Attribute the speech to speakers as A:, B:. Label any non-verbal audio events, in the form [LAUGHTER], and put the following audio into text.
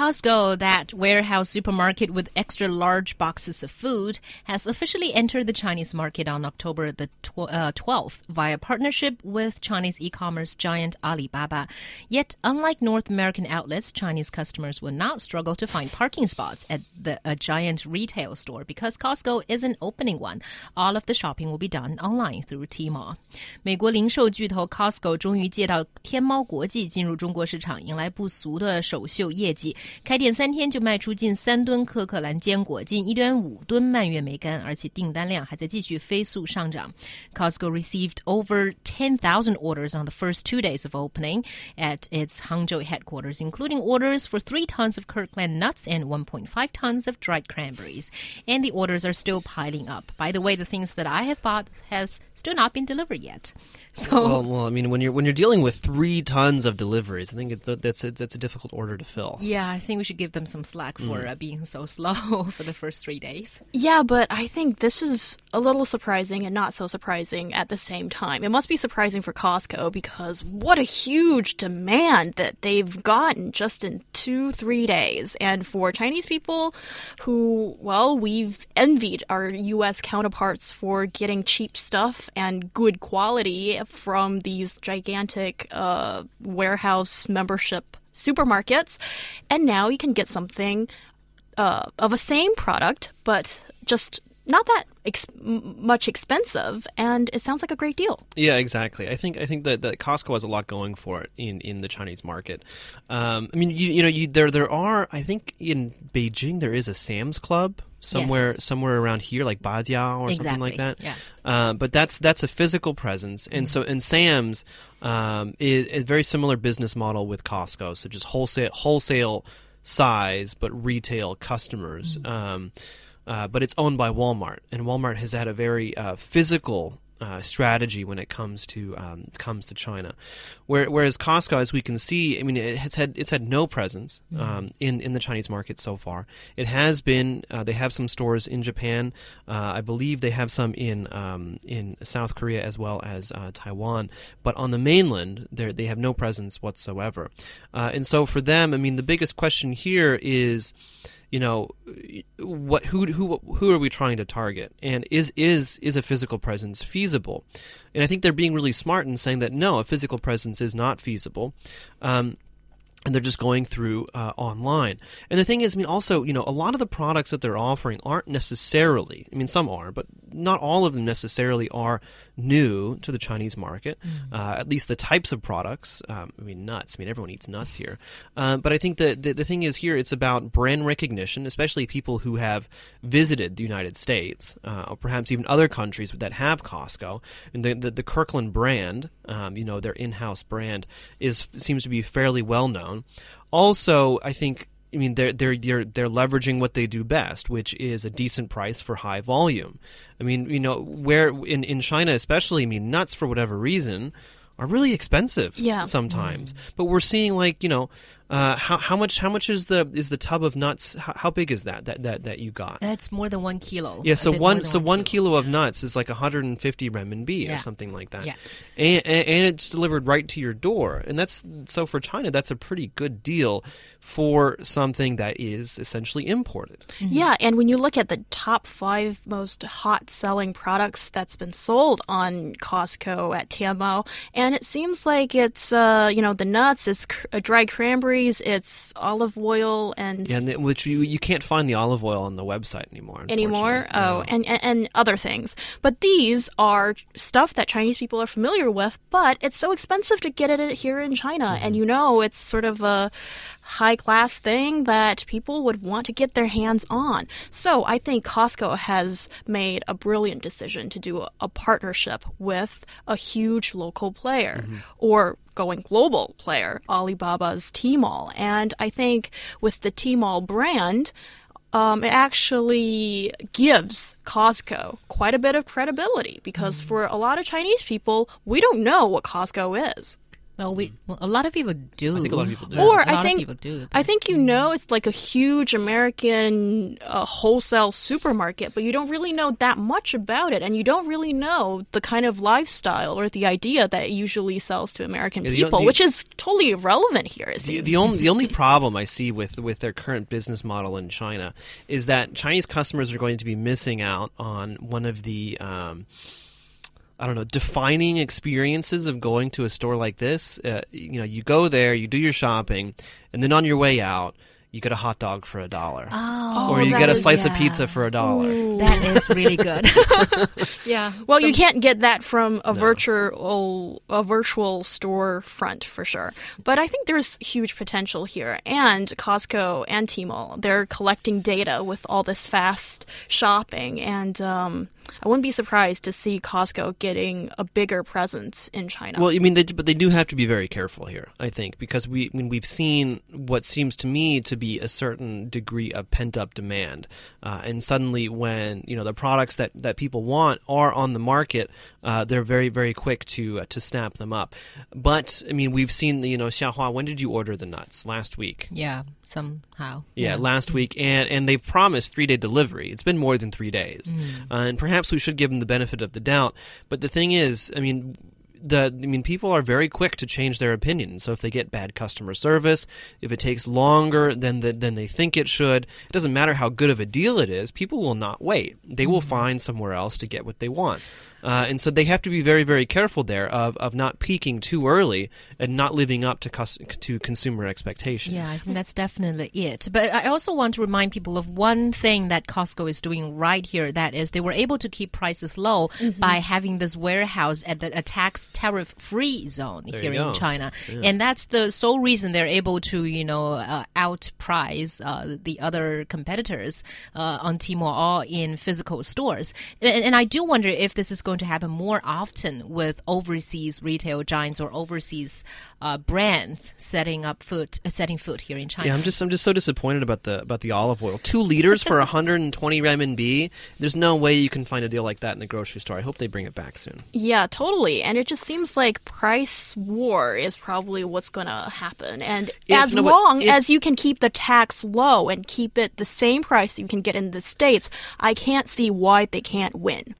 A: Costco, that warehouse supermarket with extra large boxes of food, has officially entered the Chinese market on October the tw- uh, 12th via partnership with Chinese e-commerce giant Alibaba. Yet, unlike North American outlets, Chinese customers will not struggle to find parking spots at the a giant retail store because Costco isn't opening one. All of the shopping will be done online through Tmall. 美国零售巨头 Costco 终于借到天猫国际进入中国市场，迎来不俗的首秀业绩。 开店三天就卖出近三吨可可兰坚果，近一点五吨蔓越莓干，而且订单量还在继续飞速上涨。Costco received over 10,000 orders on the first two days of opening at its Hangzhou headquarters, including orders for three tons of Kirkland nuts and 1.5 tons of dried cranberries. And the orders are still piling up. By the way, the things that I have bought has still not been delivered yet. So
B: Well, well, I mean, when you're when you're dealing with three tons of deliveries, I think it's, that's a, that's a difficult order to fill.
A: yeah, I think we should give them some slack for uh, being so [LAUGHS] slow for the first three days.
C: Yeah, but I think this is a little surprising and not so surprising at the same time. It must be surprising for Costco because what a huge demand that they've gotten just in two, three days. And for Chinese people who, well, we've envied our US counterparts for getting cheap stuff and good quality from these gigantic uh, warehouse membership supermarkets. And now you can get something uh, of a same product, but just not that ex- much expensive, and it sounds like a great deal.
B: Yeah, exactly. I think I think that, that Costco has a lot going for it in, in the Chinese market. Um, I mean, you, you know, you, there there are. I think in Beijing there is a Sam's Club somewhere
A: Yes.
B: somewhere around here, like Bajia or something like that.
A: yeah.
B: Uh, but that's that's a physical presence, and so and Sam's um, is a very similar business model with Costco. So just wholesale wholesale size, but retail customers. Um, uh, but it's owned by Walmart, and Walmart has had a very uh, physical uh, strategy when it comes to um, comes to China, Where, whereas Costco, as we can see, I mean, it had it's had no presence um, in in the Chinese market so far. It has been uh, they have some stores in Japan, uh, I believe they have some in um, in South Korea as well as uh, Taiwan, but on the mainland they they have no presence whatsoever, uh, and so for them, I mean, the biggest question here is you know what who who who are we trying to target? And is is is a physical presence feasible? And i think they're being really smart in saying that no a physical presence is not feasible. Um, and they're just going through uh, online. And the thing is, I mean, also, you know, a lot of the products that they're offering aren't necessarily, I mean, some are, but not all of them necessarily are new to the Chinese market. Uh, at least the types of products. Um, I mean, nuts. I mean, everyone eats nuts here. Um, but I think that the, the thing is here, it's about brand recognition, especially people who have visited the United States, uh, or perhaps even other countries that have Costco. And the, the, the Kirkland brand, um, you know, their in-house brand, is seems to be fairly well known. Also, I think I mean they're they're they're they're leveraging what they do best, which is a decent price for high volume. I mean, you know, where in in China especially, I mean, nuts for whatever reason are really expensive
C: Yeah.
B: sometimes. Mm. But we're seeing like, you know, uh, how how much how much is the is the tub of nuts how, how big is that that that that you got?
A: That's more than one kilo.
B: Yeah, so
A: bit
B: one so one kilo of nuts is like 150 renminbi
A: Yeah.
B: or something like that.
A: Yeah.
B: And, and and it's delivered right to your door. And that's so for China that's a pretty good deal for something that is essentially imported.
C: Yeah, and when you look at the top five most hot selling products that's been sold on Costco at Tianmao, and it seems like it's uh, you know the nuts, it's a uh, dried it's olive oil, and
B: Yeah, and it- which you you can't find the olive oil on the website anymore.
C: anymore. Oh, and, and and other things. But these are stuff that Chinese people are familiar with. But it's so expensive to get it here in China, and mm-hmm. you know it's sort of a high class thing that people would want to get their hands on. So I think Costco has made a brilliant decision to do a, a partnership with a huge local player mm-hmm. or going global player, Alibaba's Tmall. And I think with the Tmall brand, um, it actually gives Costco quite a bit of credibility because for a lot of Chinese people, we don't know what Costco is.
A: Well, we well, a lot of people do.
B: I think a lot of people do.
A: Yeah,
C: Or
A: a
C: I
A: lot
C: think
A: of people do.
C: I think you know it's like a huge American uh, wholesale supermarket, but you don't really know that much about it, and you don't really know the kind of lifestyle or the idea that it usually sells to American
B: Yeah,
C: people,
B: the-
C: which is totally irrelevant here. It
B: The, the only the only problem I see with with their current business model in China is that Chinese customers are going to be missing out on one of the um, I don't know defining experiences of going to a store like this. Uh, you know, you go there, you do your shopping, and then on your way out, you get a hot dog for a dollar,
A: Oh,
B: or you get a
C: is-
B: slice of pizza for a dollar.
A: That is really good. [LAUGHS] yeah.
C: well, you can't get that from a virtual a virtual storefront for sure. But I think there's huge potential here. And Costco and Tmall, they're collecting data with all this fast shopping, and um, I wouldn't be surprised to see Costco getting a bigger presence in China.
B: Well, I mean, they, but they do have to be very careful here, I think, because we, I mean, we've seen what seems to me to be a certain degree of pent up demand, uh, and suddenly, when you know the products that, that people want are on the market, uh, they're very, very quick to uh, to snap them up. But I mean, we've seen, you know, Xiaohua. When did you order the nuts? Last week.
A: Yeah, somehow.
B: Yeah, last mm. week, and and they've promised three day delivery. It's been more than three days, mm. uh, and perhaps we should give them the benefit of the doubt. But the thing is, I mean. The, I mean, people are very quick to change their opinion. So if they get bad customer service, if it takes longer than the, than they think it should, it doesn't matter how good of a deal it is. People will not wait. They will mm. find somewhere else to get what they want. Uh, and so they have to be very, very careful there of, of not peaking too early and not living up to cus- to consumer expectations.
A: Yeah, I think that's definitely it. But I also want to remind people of one thing that Costco is doing right here. That is, they were able to keep prices low by having this warehouse at the, a tax tariff free zone
B: There
A: here in
B: go.
A: China, and that's the sole reason they're able to, you know, uh, outprice uh, the other competitors uh, on Tmall or in physical stores. And, and I do wonder if this is going to happen more often with overseas retail giants or overseas uh, brands setting up food, uh, setting food here in China.
B: Yeah, I'm just I'm just so disappointed about the about the olive oil. Two liters for [LAUGHS] 120 renminbi. There's no way you can find a deal like that in the grocery store. I hope they bring it back soon.
C: Yeah, totally. And it just seems like price war is probably what's going to happen. And
B: If-
C: as
B: no,
C: long
B: if-
C: as you can keep the tax low and keep it the same price you can get in the States, I can't see why they can't win.